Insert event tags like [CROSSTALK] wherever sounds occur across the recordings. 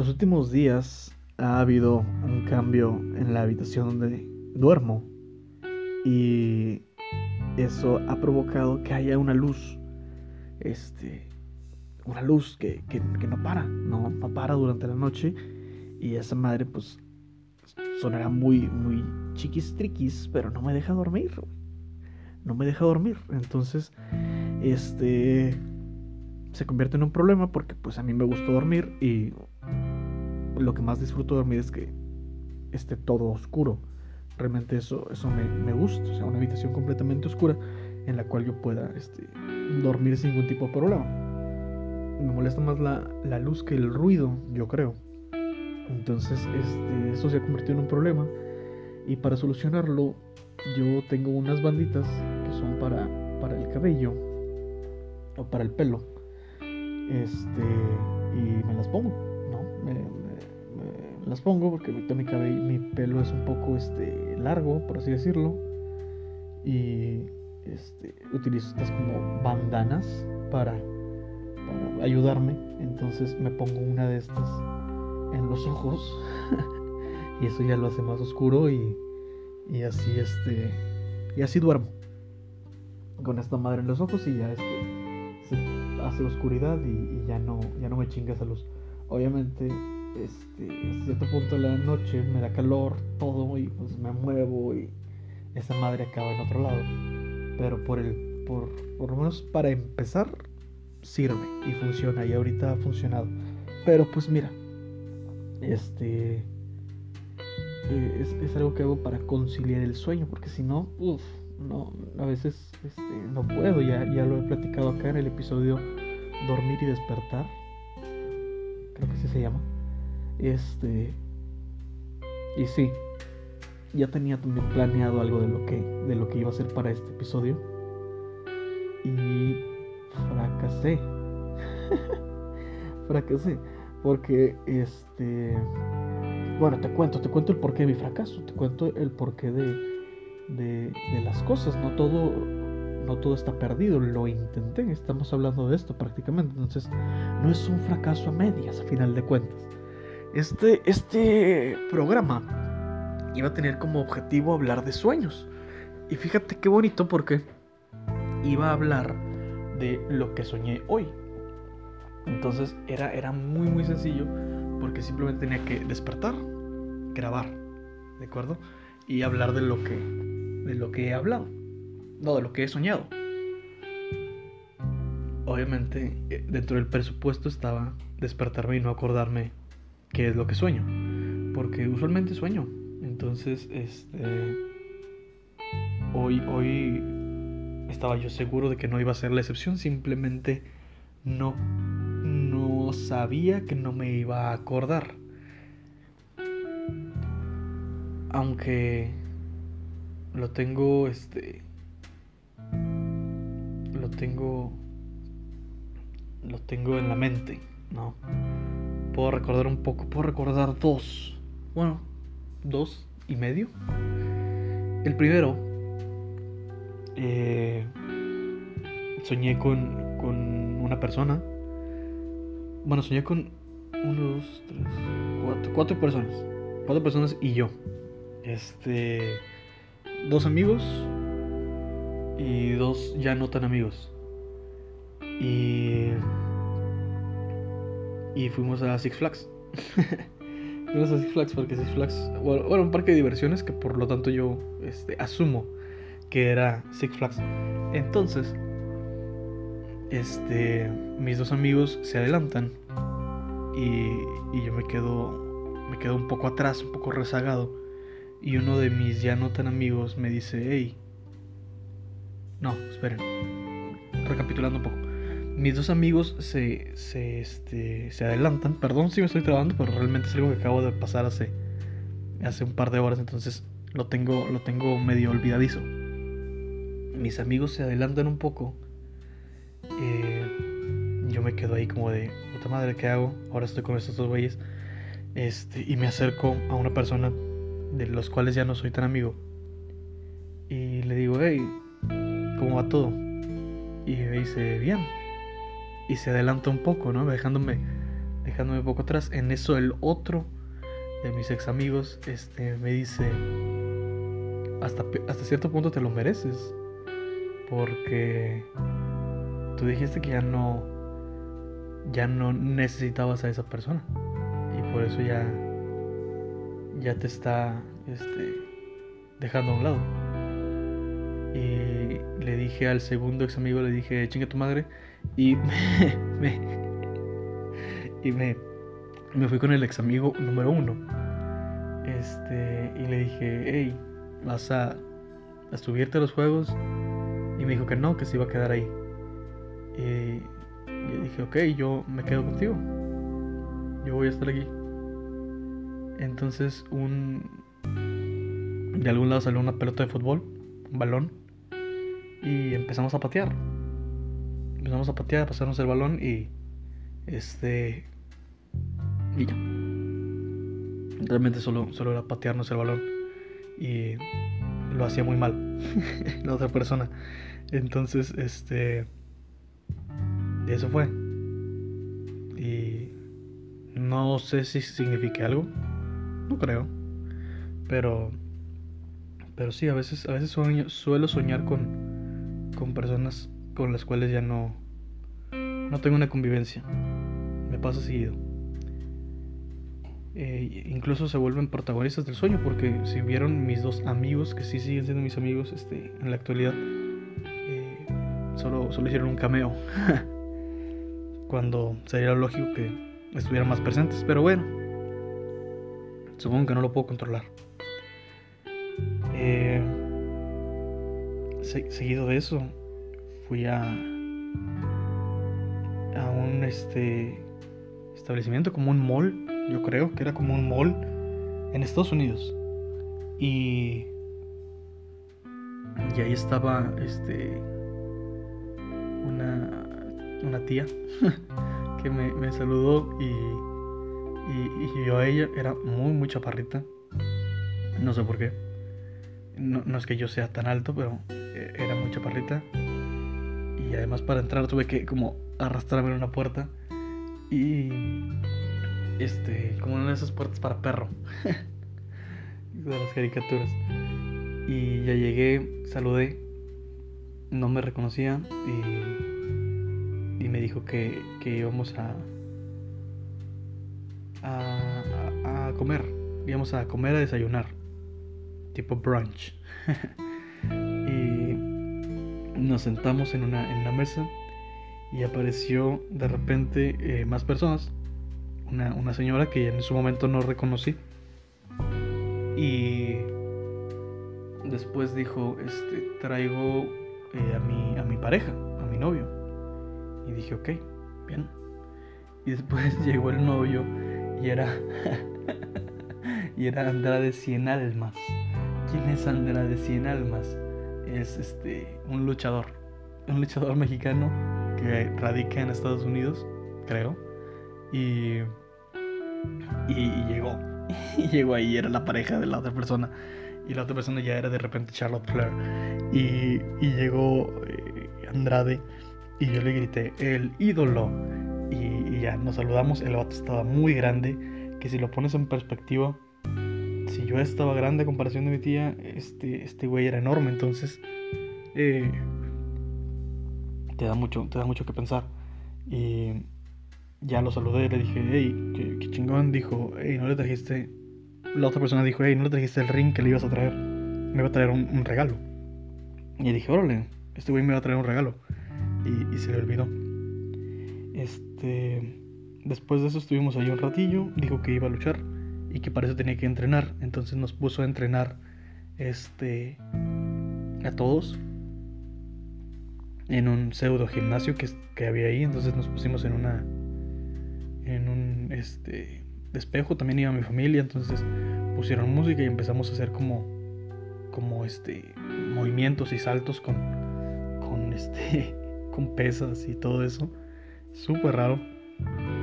Los últimos días ha habido un cambio en la habitación donde duermo. Y eso ha provocado que haya una luz, este, una luz que, que, no para, no, no para durante la noche. Y esa madre pues sonará muy, muy chiquistriquis, pero no me deja dormir, no me deja dormir, entonces, este, se convierte en un problema porque pues a mí me gusta dormir y lo que más disfruto dormir es que esté todo oscuro. Realmente eso, eso me, gusta, o sea, una habitación completamente oscura en la cual yo pueda este, dormir sin ningún tipo de problema. Me molesta más la, la luz que el ruido, yo creo. Entonces, este, eso se ha convertido en un problema. Y para solucionarlo, yo tengo unas banditas que son para, para el cabello o para el pelo. Este, y me las pongo, ¿no? Me, las pongo porque mi, cabello, mi pelo es un poco este, largo, por así decirlo. Y este, utilizo estas como bandanas para, ayudarme. Entonces me pongo una de estas en los ojos. [LAUGHS] y eso ya lo hace más oscuro y, y así este y así duermo con esta madre en los ojos y ya este se hace oscuridad y, ya no ya no me chingas a luz obviamente este, hasta cierto punto de la noche me da calor, todo, y pues me muevo y esa madre acaba en otro lado. Pero por el, por, por lo menos para empezar, sirve y funciona, y ahorita ha funcionado. Pero pues mira, este eh, es, algo que hago para conciliar el sueño, porque si no, uff, no, a veces este, no puedo, ya, ya lo he platicado acá en el episodio Dormir y despertar, creo que así se llama. Este. Y sí, ya tenía también planeado algo de lo que, de lo que iba a hacer para este episodio. Y fracasé. [LAUGHS] fracasé. Porque este. Bueno, te cuento, te cuento el porqué de mi fracaso. Te cuento el porqué de, de, de las cosas. No todo, no todo está perdido. Lo intenté. Estamos hablando de esto prácticamente. Entonces, no es un fracaso a medias, a final de cuentas. Este, este programa iba a tener como objetivo hablar de sueños. Y fíjate qué bonito porque iba a hablar de lo que soñé hoy. Entonces era, era muy muy sencillo porque simplemente tenía que despertar, grabar, ¿de acuerdo? Y hablar de lo que, de lo que he hablado, no de lo que he soñado. Obviamente eh, dentro del presupuesto estaba despertarme y no acordarme qué es lo que sueño. Porque usualmente sueño. Entonces, este. Hoy, hoy estaba yo seguro de que no iba a ser la excepción. Simplemente no, no sabía que no me iba a acordar. Aunque lo tengo, este. Lo tengo. Lo tengo en la mente, ¿no? Puedo recordar un poco, puedo recordar dos. Bueno, dos y medio. El primero, eh, soñé con, con una persona. Bueno, soñé con uno, dos, tres, cuatro, cuatro personas. Cuatro personas y yo. Este. Dos amigos y dos ya no tan amigos. Y y fuimos a Six Flags. [LAUGHS] fuimos a Six Flags porque Six Flags, bueno, un parque de diversiones que por lo tanto yo este, asumo que era Six Flags. Entonces, este, mis dos amigos se adelantan y, y yo me quedo, me quedo un poco atrás, un poco rezagado. Y uno de mis ya no tan amigos me dice, hey, no, esperen, recapitulando un poco mis dos amigos se, se, este, se adelantan. Perdón si me estoy trabando, pero realmente es algo que acabo de pasar hace, hace un par de horas, entonces lo tengo, lo tengo medio olvidadizo. Mis amigos se adelantan un poco. Eh, yo me quedo ahí como de, puta madre, ¿qué hago? Ahora estoy con estos dos güeyes. Este, y me acerco a una persona de los cuales ya no soy tan amigo. Y le digo, hey, ¿cómo va todo? Y me dice, bien y se adelanta un poco, ¿no? Dejándome dejándome un poco atrás. En eso el otro de mis ex amigos este, me dice, hasta, hasta cierto punto te lo mereces, porque tú dijiste que ya no, ya no necesitabas a esa persona y por eso ya, ya te está este, dejando a un lado. Y le dije al segundo ex amigo, le dije, chinga tu madre, y [LAUGHS] me, y me, me fui con el ex amigo número uno. Este, y le dije, hey, vas a, a subirte a los juegos. Y me dijo que no, que se iba a quedar ahí. Y, le dije, ok, yo me quedo contigo. Yo voy a estar aquí. Entonces, un. De algún lado salió una pelota de fútbol, un balón. Y empezamos a patear. Empezamos a patear, a pasarnos el balón y. Este. Y ya. Realmente solo, solo era patearnos el balón. Y lo hacía muy mal [LAUGHS] la otra persona. Entonces, este. Eso fue. Y no sé si significa algo. No creo. Pero. Pero sí, a veces, a veces suelo soñar con, con personas con las cuales ya no, no tengo una convivencia. Me pasa seguido. Eh, incluso se vuelven protagonistas del sueño porque si vieron mis dos amigos que sí siguen siendo mis amigos este, en la actualidad eh, solo, solo hicieron un cameo [LAUGHS] cuando sería lógico que estuvieran más presentes pero bueno supongo que no lo puedo controlar eh, seguido de eso fui a a un este establecimiento como un mall yo creo que era como un mall en Estados Unidos. Y, y ahí estaba este una, una tía [LAUGHS] que me, saludó y, y, yo a ella era muy, muy chaparrita. No sé por qué. No, no, es que yo sea tan alto, pero eh, era muy chaparrita. Y además para entrar tuve que como arrastrarme en una puerta. Y este, como una de esas puertas para perro. [LAUGHS] de las caricaturas. Y ya llegué, saludé, no me reconocía y, y me dijo que, que íbamos a, a, a, comer. Íbamos a comer, a desayunar. Tipo brunch. [LAUGHS] nos sentamos en una, en mesa y apareció de repente eh, más personas una, señora que en su momento no reconocí. Y después dijo, este, traigo eh, a, mi, a mi pareja, a mi novio. Y dije, ok, bien. Y después [LAUGHS] llegó el novio y era, [LAUGHS] y era Andrade Cien Almas. ¿Quién es Andrade Cien Almas? Es este, un luchador, un luchador mexicano que radica en Estados Unidos, creo. Y y, llegó. [LAUGHS] Y llegó ahí, era la pareja de la otra persona. Y la otra persona ya era de repente Charlotte Flair. Y, y llegó eh, Andrade. Y yo le grité, el ídolo. Y, ya nos saludamos. El vato estaba muy grande. Que si lo pones en perspectiva, si yo estaba grande a comparación de mi tía, este, este güey era enorme. Entonces, eh, te, da mucho, te da mucho que pensar. Y ya lo saludé, le dije, hey, qué, chingón. Dijo, hey, no le trajiste. La otra persona dijo, hey, no le trajiste el ring que le ibas a traer. Me iba a traer un, regalo. Y dije, órale, este güey me va a traer un regalo. Y, se le olvidó. Este. Después de eso estuvimos ahí un ratillo. Dijo que iba a luchar y que para eso tenía que entrenar. Entonces nos puso a entrenar este a todos en un pseudo gimnasio que, que había ahí. Entonces nos pusimos en una en un este, despejo, también iba mi familia, entonces pusieron música y empezamos a hacer como, como este, movimientos y saltos con, con, este, [LAUGHS] con pesas y todo eso. Súper raro.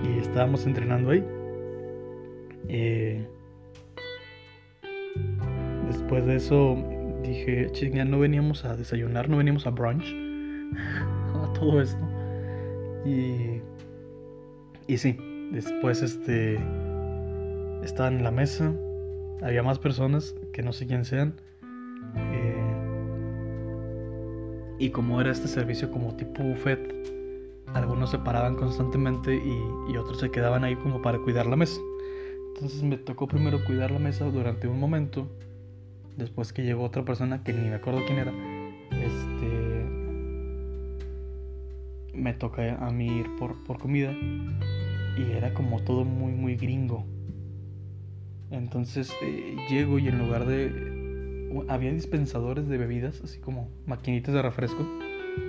Y estábamos entrenando ahí. Eh, después de eso dije, chinga, no veníamos a desayunar, no veníamos a brunch. [LAUGHS] a todo esto. Y, y sí, Después, este. Estaban en la mesa. Había más personas que no sé quién sean. Eh, y como era este servicio como tipo buffet, algunos se paraban constantemente y, y otros se quedaban ahí como para cuidar la mesa. Entonces me tocó primero cuidar la mesa durante un momento. Después que llegó otra persona que ni me acuerdo quién era. Este. Me toca a mí ir por, por comida. Y era como todo muy, muy gringo. Entonces eh, llego y en lugar de... Había dispensadores de bebidas, así como maquinitas de refresco,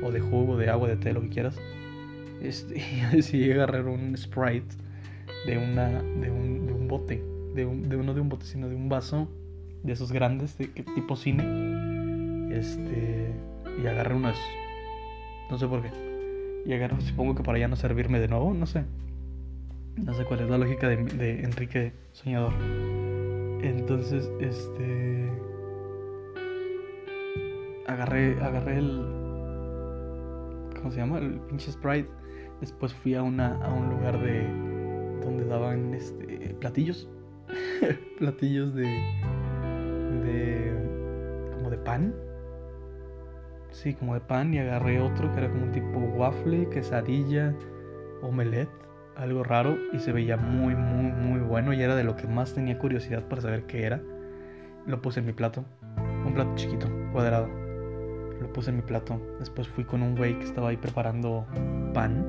o de jugo, de agua, de té, lo que quieras. Este, [LAUGHS] y decidí agarrar un Sprite de, una, de, un, de un bote, de, un, de uno de un bote, sino de un vaso de esos grandes, de, tipo cine. Este, y agarré unas, no sé por qué. Y agarré, supongo que para ya no servirme de nuevo, no sé. No sé cuál es la lógica de, de Enrique Soñador. Entonces, este. Agarré, agarré el. ¿Cómo se llama? El pinche Sprite. Después fui a, una, a un lugar de. Donde daban este, platillos. [LAUGHS] platillos de. de. como de pan. Sí, como de pan. Y agarré otro que era como un tipo waffle, quesadilla, omelette algo raro y se veía muy, muy, muy bueno y era de lo que más tenía curiosidad para saber qué era. Lo puse en mi plato, un plato chiquito, cuadrado. Lo puse en mi plato. Después fui con un güey que estaba ahí preparando pan,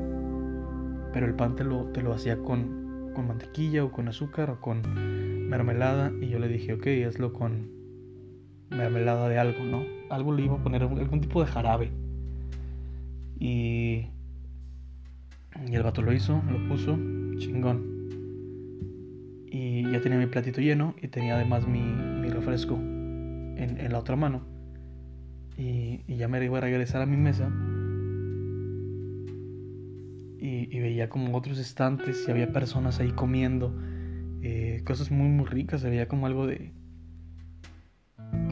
pero el pan te lo, te lo hacía con, con mantequilla o con azúcar o con mermelada y yo le dije, ok, hazlo con mermelada de algo, ¿no? Algo le iba a poner, algún tipo de jarabe. Y y el vato lo hizo, lo puso, chingón. Y ya tenía mi platito lleno y tenía además mi, refresco en, en, la otra mano. Y, y, ya me iba a regresar a mi mesa. Y, veía como otros estantes y había personas ahí comiendo eh, cosas muy muy ricas. Veía como algo de...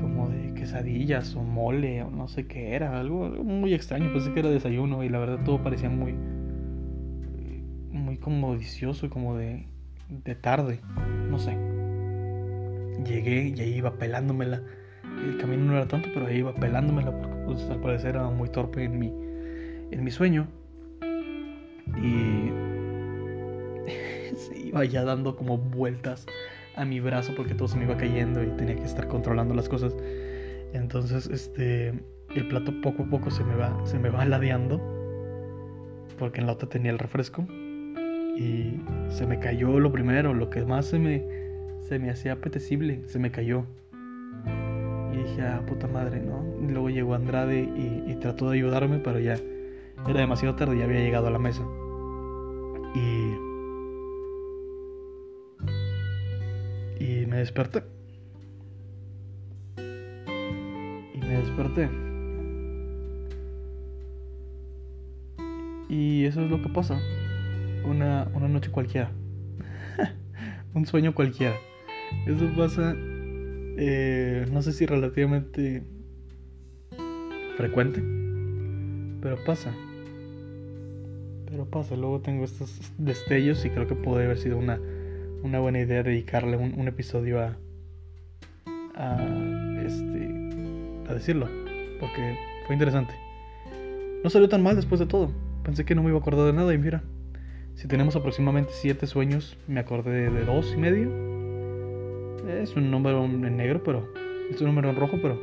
como de quesadillas o mole o no sé qué era. Algo, muy extraño. Pensé que era desayuno y la verdad todo parecía muy muy como delicioso, como de, de tarde, no sé. Llegué y ahí iba pelándomela. El camino no era tanto, pero ahí iba pelándomela porque pues, al parecer era muy torpe en mi, en mi sueño. Y [LAUGHS] se iba ya dando como vueltas a mi brazo porque todo se me iba cayendo y tenía que estar controlando las cosas. Entonces, este, el plato poco a poco se me va, se me va [LAUGHS] ladeando porque en la otra tenía el refresco y se me cayó lo primero, lo que más se me, se me hacía apetecible, se me cayó. Y dije, ah, puta madre, ¿no? Y luego llegó Andrade y, trató de ayudarme, pero ya era demasiado tarde, ya había llegado a la mesa. Y. Y me desperté. Y me desperté. Y eso es lo que pasa una, noche cualquiera. [LAUGHS] un sueño cualquiera. Eso pasa, eh, no sé si relativamente frecuente, pero pasa. Pero pasa, luego tengo estos destellos y creo que puede haber sido una, una buena idea dedicarle un, episodio a, a, este, a decirlo, porque fue interesante. No salió tan mal después de todo. Pensé que no me iba a acordar de nada y mira, si tenemos aproximadamente 7 sueños, me acordé de 2 y medio. Es un número en negro, pero. Es un número en rojo, pero.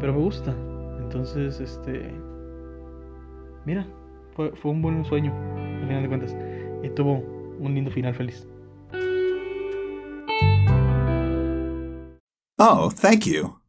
Pero me gusta. Entonces, este. Mira, fue, un buen sueño, al final de cuentas. Y tuvo un lindo final feliz. Oh, thank you.